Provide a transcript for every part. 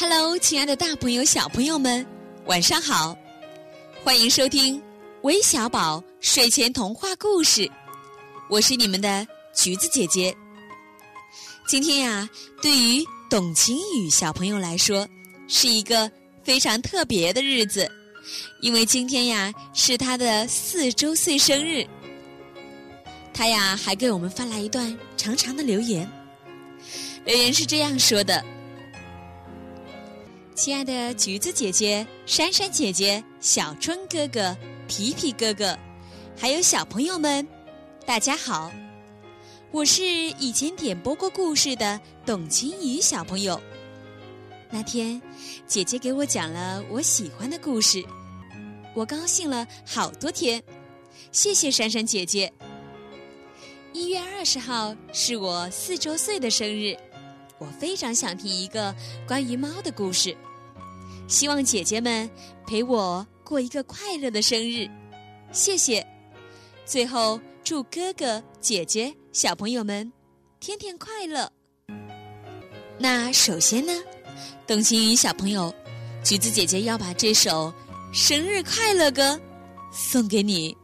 Hello，亲爱的大朋友、小朋友们，晚上好！欢迎收听微小宝睡前童话故事，我是你们的橘子姐姐。今天呀，对于董晴雨小朋友来说，是一个非常特别的日子，因为今天呀是他的四周岁生日。他呀还给我们发来一段长长的留言，留言是这样说的。亲爱的橘子姐姐、珊珊姐姐、小春哥哥、皮皮哥哥，还有小朋友们，大家好！我是以前点播过故事的董晴雨小朋友。那天，姐姐给我讲了我喜欢的故事，我高兴了好多天。谢谢珊珊姐姐。一月二十号是我四周岁的生日，我非常想听一个关于猫的故事。希望姐姐们陪我过一个快乐的生日，谢谢。最后祝哥哥姐姐小朋友们天天快乐。那首先呢，董欣怡小朋友，橘子姐姐要把这首生日快乐歌送给你。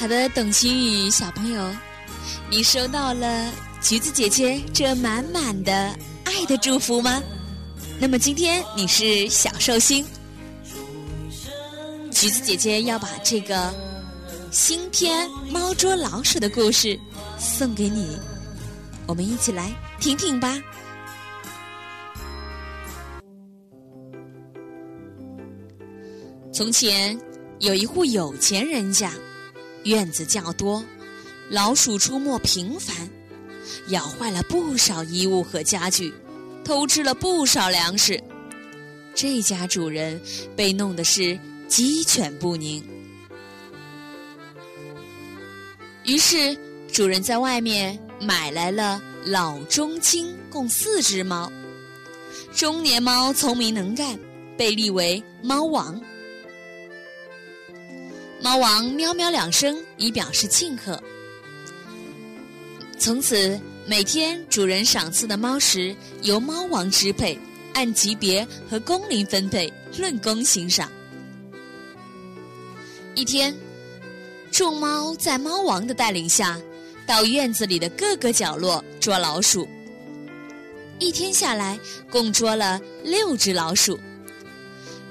好的，董晴雨小朋友，你收到了橘子姐姐这满满的爱的祝福吗？那么今天你是小寿星，橘子姐姐要把这个新篇《猫捉老鼠》的故事送给你，我们一起来听听吧。从前有一户有钱人家。院子较多，老鼠出没频繁，咬坏了不少衣物和家具，偷吃了不少粮食。这家主人被弄得是鸡犬不宁。于是主人在外面买来了老中青共四只猫，中年猫聪明能干，被立为猫王。猫王喵喵两声，以表示庆贺。从此，每天主人赏赐的猫食由猫王支配，按级别和工龄分配，论功行赏。一天，众猫在猫王的带领下，到院子里的各个角落捉老鼠。一天下来，共捉了六只老鼠。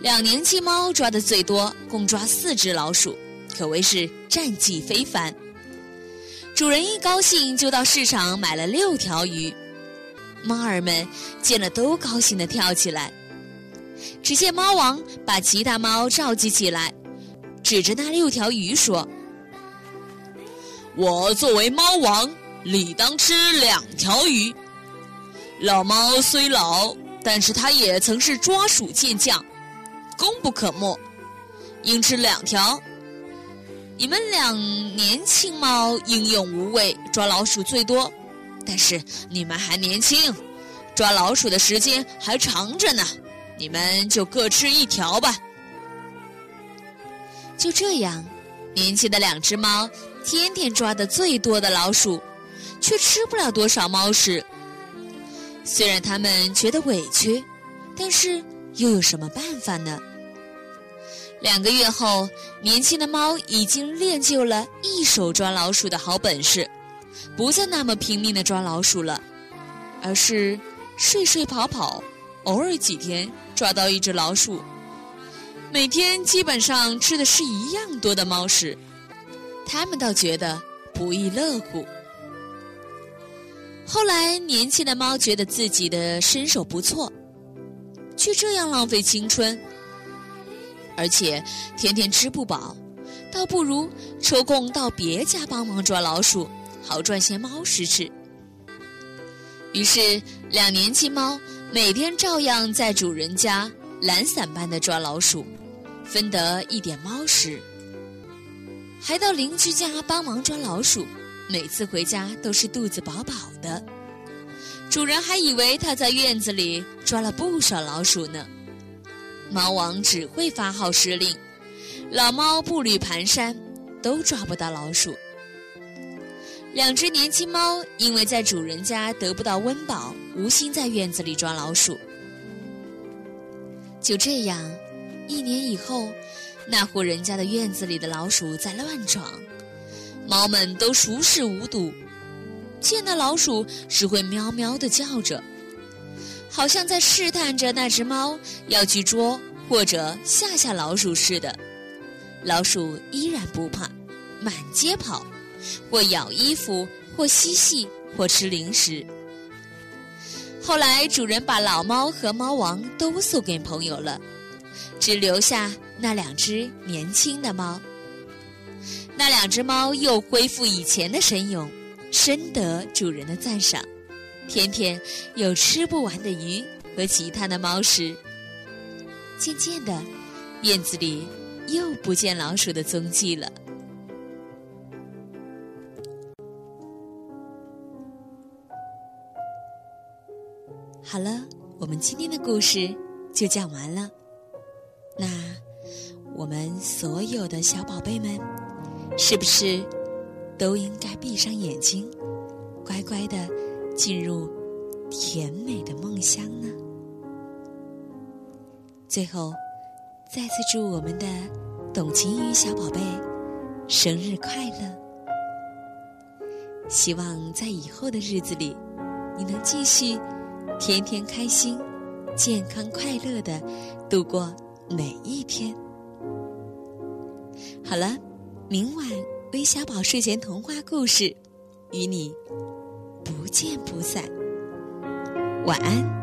两年期猫抓的最多，共抓四只老鼠，可谓是战绩非凡。主人一高兴，就到市场买了六条鱼。猫儿们见了，都高兴地跳起来。只见猫王把其他猫召集起来，指着那六条鱼说：“我作为猫王，理当吃两条鱼。老猫虽老，但是它也曾是抓鼠健将。”功不可没，应吃两条。你们两年轻猫英勇无畏，抓老鼠最多，但是你们还年轻，抓老鼠的时间还长着呢。你们就各吃一条吧。就这样，年轻的两只猫天天抓的最多的老鼠，却吃不了多少猫食。虽然它们觉得委屈，但是又有什么办法呢？两个月后，年轻的猫已经练就了一手抓老鼠的好本事，不再那么拼命的抓老鼠了，而是睡睡跑跑，偶尔几天抓到一只老鼠，每天基本上吃的是一样多的猫食，他们倒觉得不亦乐乎。后来，年轻的猫觉得自己的身手不错，却这样浪费青春。而且天天吃不饱，倒不如抽空到别家帮忙抓老鼠，好赚些猫食吃。于是，两年轻猫每天照样在主人家懒散般的抓老鼠，分得一点猫食。还到邻居家帮忙抓老鼠，每次回家都是肚子饱饱的。主人还以为他在院子里抓了不少老鼠呢。猫王只会发号施令，老猫步履蹒跚，都抓不到老鼠。两只年轻猫因为在主人家得不到温饱，无心在院子里抓老鼠。就这样，一年以后，那户人家的院子里的老鼠在乱闯，猫们都熟视无睹，见到老鼠只会喵喵的叫着，好像在试探着那只猫要去捉或者吓吓老鼠似的。老鼠依然不怕，满街跑。或咬衣服，或嬉戏，或吃零食。后来，主人把老猫和猫王都送给朋友了，只留下那两只年轻的猫。那两只猫又恢复以前的神勇，深得主人的赞赏，天天有吃不完的鱼和其他的猫食。渐渐的，院子里又不见老鼠的踪迹了。好了，我们今天的故事就讲完了。那我们所有的小宝贝们，是不是都应该闭上眼睛，乖乖的进入甜美的梦乡呢？最后，再次祝我们的董晴雨小宝贝生日快乐！希望在以后的日子里，你能继续。天天开心、健康、快乐的度过每一天。好了，明晚微小宝睡前童话故事与你不见不散。晚安。